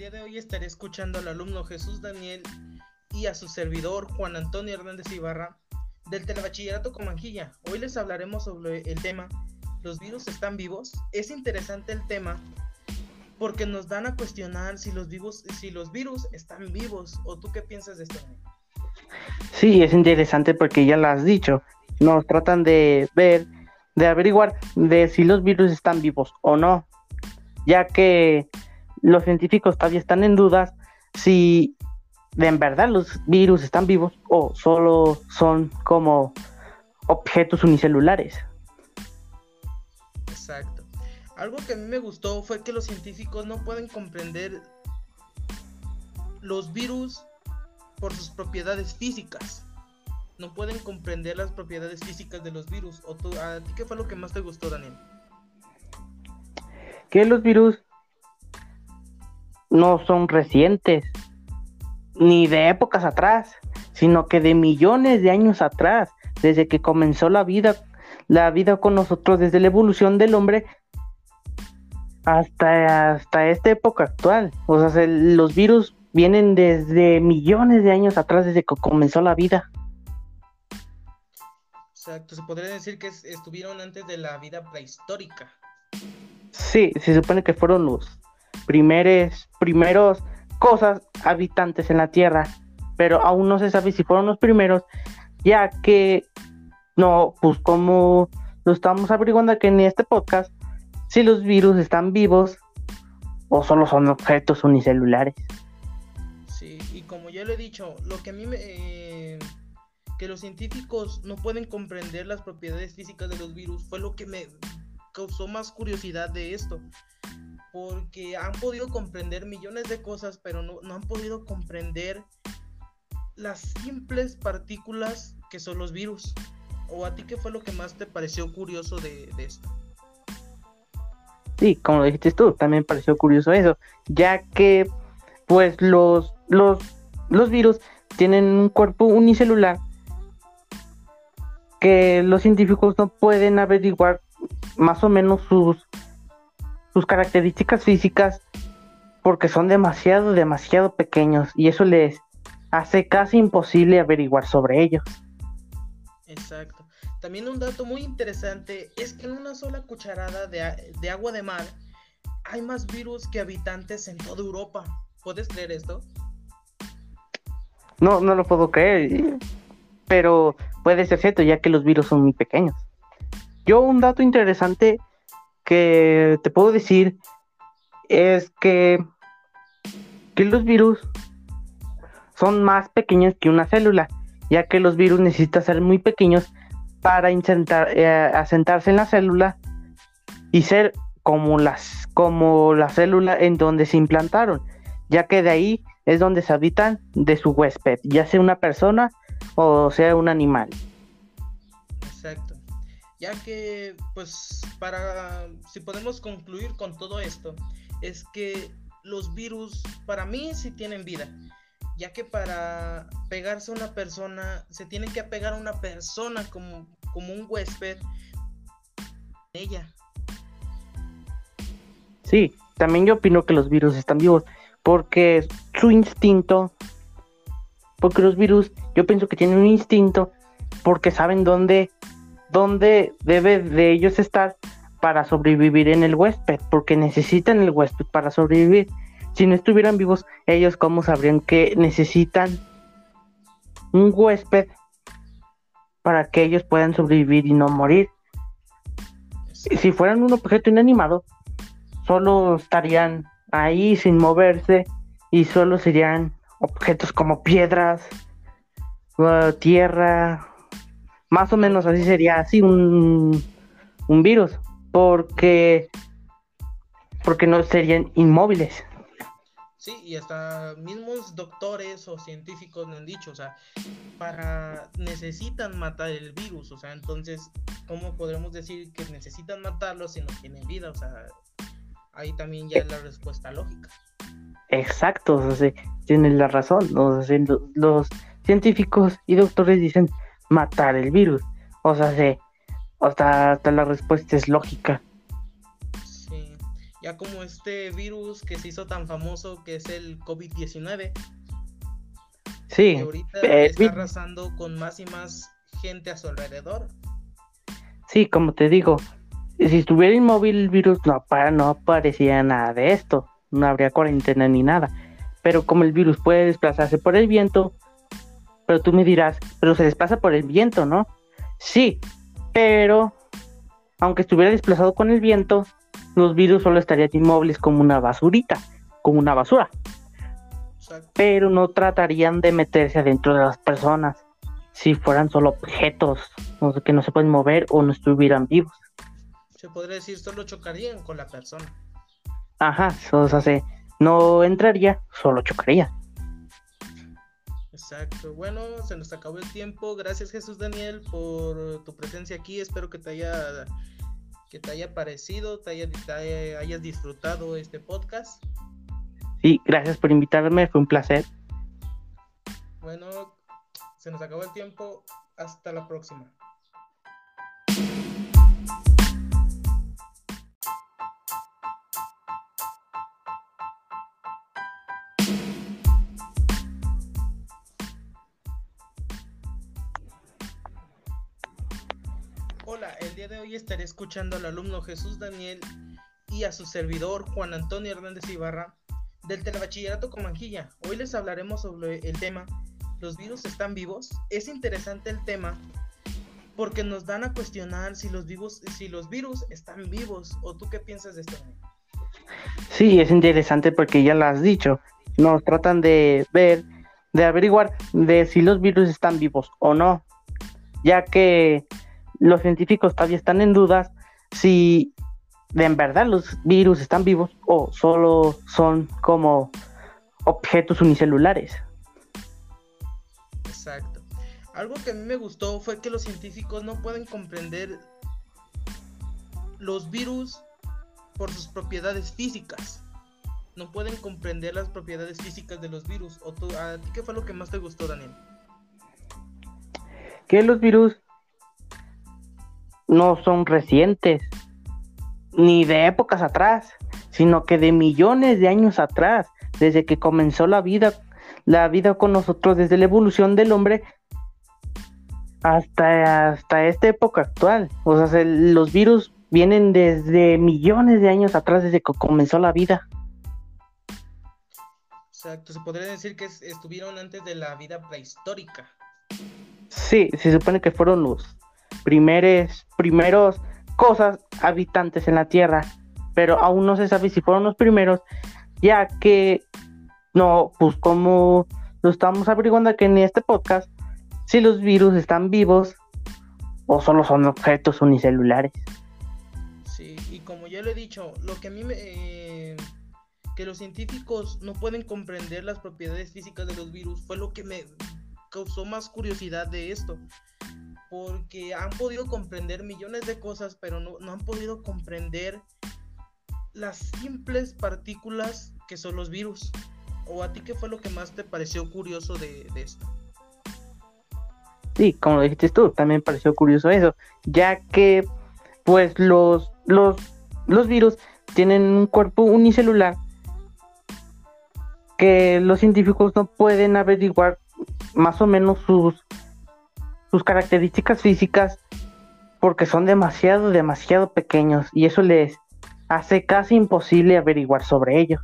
día de hoy estaré escuchando al alumno Jesús Daniel y a su servidor Juan Antonio Hernández Ibarra del Telebachillerato Comanjilla. Hoy les hablaremos sobre el tema ¿Los virus están vivos? Es interesante el tema porque nos dan a cuestionar si los, vivos, si los virus están vivos. ¿O tú qué piensas de esto? Sí, es interesante porque ya lo has dicho. Nos tratan de ver, de averiguar de si los virus están vivos o no, ya que los científicos todavía están en dudas si de en verdad los virus están vivos o solo son como objetos unicelulares. Exacto. Algo que a mí me gustó fue que los científicos no pueden comprender los virus por sus propiedades físicas. No pueden comprender las propiedades físicas de los virus. ¿O ¿A ti qué fue lo que más te gustó, Daniel? Que los virus no son recientes, ni de épocas atrás, sino que de millones de años atrás, desde que comenzó la vida, la vida con nosotros, desde la evolución del hombre hasta, hasta esta época actual. O sea, los virus vienen desde millones de años atrás, desde que comenzó la vida. Exacto, se podría decir que estuvieron antes de la vida prehistórica. Sí, se supone que fueron los primeros, primeros cosas habitantes en la Tierra, pero aún no se sabe si fueron los primeros, ya que no, pues como lo estamos averiguando aquí en este podcast, si los virus están vivos o solo son objetos unicelulares. Sí, y como ya lo he dicho, lo que a mí me... Eh, que los científicos no pueden comprender las propiedades físicas de los virus fue lo que me causó más curiosidad de esto porque han podido comprender millones de cosas, pero no, han podido comprender las simples partículas que son los virus. ¿O a ti qué fue lo que más te pareció curioso de, esto? Sí, como lo dijiste tú, también pareció curioso eso, ya que pues los, los, los virus tienen un cuerpo unicelular que los científicos no pueden averiguar más o menos sus sus características físicas porque son demasiado, demasiado pequeños y eso les hace casi imposible averiguar sobre ellos. Exacto. También un dato muy interesante es que en una sola cucharada de, agua de mar hay más virus que habitantes en toda Europa. ¿Puedes creer esto? No, no lo puedo creer, pero puede ser cierto ya que los virus son muy pequeños. Yo un dato interesante que te puedo decir es que, que los virus son más pequeños que una célula, ya que los virus necesitan ser muy pequeños para eh, asentarse en la célula y ser como las como la célula en donde se implantaron, ya que de ahí es donde se habitan de su huésped, ya sea una persona o sea un animal. Exacto ya que pues para si podemos concluir con todo esto es que los virus para mí sí tienen vida ya que para pegarse a una persona se tiene que apegar a una persona como, como un huésped ella. Sí también yo opino que los virus están vivos porque su instinto porque los virus yo pienso que tienen un instinto porque saben dónde dónde debe de ellos estar para sobrevivir en el huésped, porque necesitan el huésped para sobrevivir. Si no estuvieran vivos, ellos cómo sabrían que necesitan un huésped para que ellos puedan sobrevivir y no morir. Si fueran un objeto inanimado, solo estarían ahí sin moverse y solo serían objetos como piedras, uh, tierra, más o menos así sería así un, un virus, porque, porque no serían inmóviles. Sí, y hasta mismos doctores o científicos me han dicho, o sea, para necesitan matar el virus, o sea, entonces, ¿cómo podremos decir que necesitan matarlo si no tienen vida? O sea, ahí también ya es la respuesta lógica. Exacto, o sea, tienen la razón, los científicos y doctores dicen, matar el virus. O sea, hasta, hasta la respuesta es lógica. Sí. Ya como este virus que se hizo tan famoso que es el COVID-19. Sí. Que ahorita está arrasando con más y más gente a su alrededor. Sí, como te digo, si estuviera inmóvil el virus no, para, no aparecía nada de esto, no habría cuarentena ni nada. Pero como el virus puede desplazarse por el viento, pero tú me dirás, pero se desplaza por el viento, ¿no? Sí, pero aunque estuviera desplazado con el viento, los virus solo estarían inmóviles como una basurita, como una basura. Pero no tratarían de meterse adentro de las personas si fueran solo objetos que no se pueden mover o no estuvieran vivos. Se podría decir solo chocarían con la persona. Ajá, o sea, no entraría, solo chocaría. Exacto. Bueno, se nos acabó el tiempo. Gracias Jesús Daniel por tu presencia aquí. Espero que te haya que te haya parecido, te, hayas disfrutado este podcast. Sí, gracias por invitarme, fue un placer. Bueno, se nos acabó el tiempo. Hasta la próxima. De hoy estaré escuchando al alumno Jesús Daniel y a su servidor Juan Antonio Hernández Ibarra del Telebachillerato Comanjilla. Hoy les hablaremos sobre el tema ¿Los virus están vivos? Es interesante el tema porque nos dan a cuestionar si los vivos, si los virus están vivos. ¿O tú qué piensas de esto? Sí, es interesante porque ya lo has dicho. Nos tratan de ver, de averiguar de si los virus están vivos o no, ya que los científicos todavía están en dudas si de en verdad los virus están vivos o solo son como objetos unicelulares. Exacto. Algo que a mí me gustó fue que los científicos no pueden comprender los virus por sus propiedades físicas. No pueden comprender las propiedades físicas de los virus. ¿O ¿A ti qué fue lo que más te gustó, Daniel? Que los virus no son recientes, ni de épocas atrás, sino que de millones de años atrás, desde que comenzó la vida, la vida con nosotros, desde la evolución del hombre hasta, hasta esta época actual. O sea, los virus vienen desde millones de años atrás, desde que comenzó la vida. Exacto, se podría decir que estuvieron antes de la vida prehistórica. Sí, se supone que fueron los primeros, primeros cosas habitantes en la Tierra, pero aún no se sabe si fueron los primeros, ya que no, pues como lo estamos averiguando aquí en este podcast, si los virus están vivos o solo son objetos unicelulares. Sí, y como ya lo he dicho, lo que a mí me... Eh, que los científicos no pueden comprender las propiedades físicas de los virus fue lo que me causó más curiosidad de esto porque han podido comprender millones de cosas, pero no, han podido comprender las simples partículas que son los virus. ¿O a ti qué fue lo que más te pareció curioso de, esto? Sí, como lo dijiste tú, también pareció curioso eso, ya que pues los, los, los virus tienen un cuerpo unicelular que los científicos no pueden averiguar más o menos sus sus características físicas porque son demasiado, demasiado pequeños y eso les hace casi imposible averiguar sobre ellos.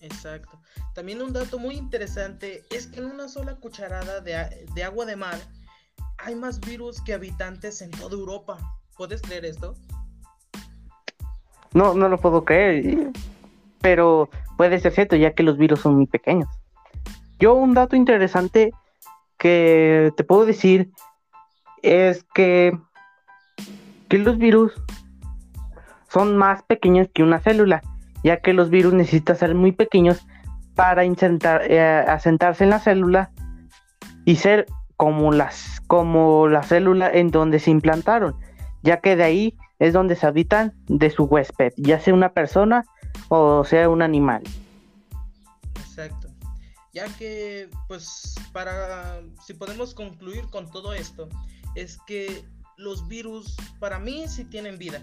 Exacto. También un dato muy interesante es que en una sola cucharada de, agua de mar hay más virus que habitantes en toda Europa. ¿Puedes creer esto? No, no lo puedo creer, pero puede ser cierto ya que los virus son muy pequeños. Yo un dato interesante que te puedo decir es que, que los virus son más pequeños que una célula, ya que los virus necesitan ser muy pequeños para intentar eh, asentarse en la célula y ser como las como la célula en donde se implantaron, ya que de ahí es donde se habitan de su huésped, ya sea una persona o sea un animal. Exacto ya que pues para si podemos concluir con todo esto es que los virus para mí sí tienen vida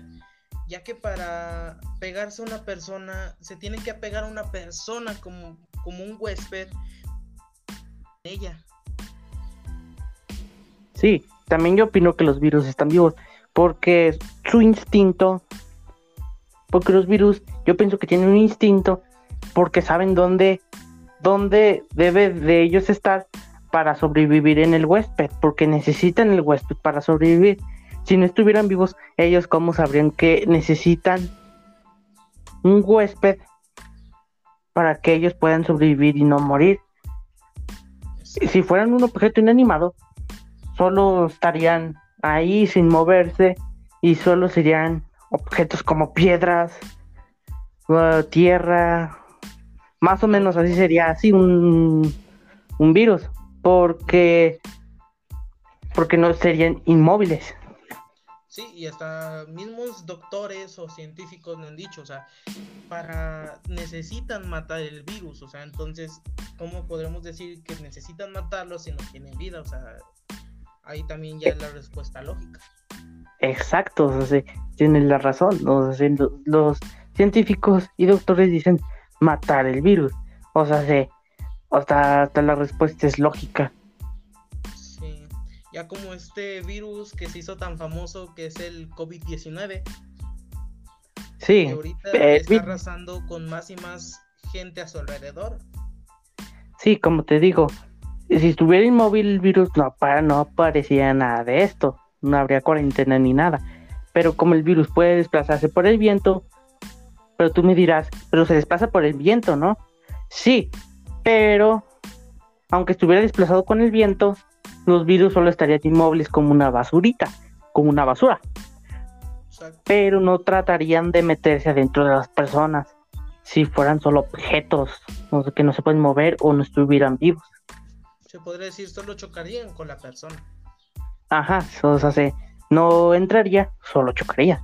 ya que para pegarse a una persona se tiene que apegar a una persona como, como un huésped ella. Sí, también yo opino que los virus están vivos porque su instinto, porque los virus, yo pienso que tienen un instinto porque saben dónde, dónde debe de ellos estar para sobrevivir en el huésped, porque necesitan el huésped para sobrevivir. Si no estuvieran vivos, ellos cómo sabrían que necesitan un huésped para que ellos puedan sobrevivir y no morir. Si fueran un objeto inanimado, solo estarían ahí sin moverse y solo serían objetos como piedras, uh, tierra, más o menos así sería así un, un virus porque porque no serían inmóviles. Sí, y hasta mismos doctores o científicos me han dicho, o sea, para necesitan matar el virus, o sea, entonces, ¿cómo podremos decir que necesitan matarlo si no tienen vida? O sea, ahí también ya es la respuesta lógica. Exacto, o sea, tienen la razón, o sea, los científicos y doctores dicen matar el virus, o sea, se hasta, hasta la respuesta es lógica. Sí, ya como este virus que se hizo tan famoso que es el COVID-19. Sí. Que ahorita está arrasando con más y más gente a su alrededor. Sí, como te digo, si estuviera inmóvil el virus no, para, no aparecía nada de esto, no habría cuarentena ni nada. Pero como el virus puede desplazarse por el viento, pero tú me dirás, pero se desplaza por el viento, ¿no? Sí, pero aunque estuviera desplazado con el viento, los virus solo estarían inmóviles como una basurita, como una basura. Pero no tratarían de meterse adentro de las personas si fueran solo objetos que no se pueden mover o no estuvieran vivos. Se podría decir solo chocarían con la persona. Ajá, o sea, no entraría, solo chocaría.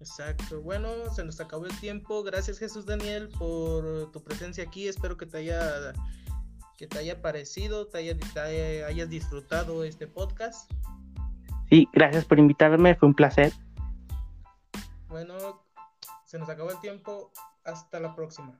Exacto. Bueno, se nos acabó el tiempo. Gracias Jesús Daniel por tu presencia aquí. Espero que te haya que te haya parecido, te, hayas disfrutado este podcast. Sí, gracias por invitarme, fue un placer. Bueno, se nos acabó el tiempo. Hasta la próxima.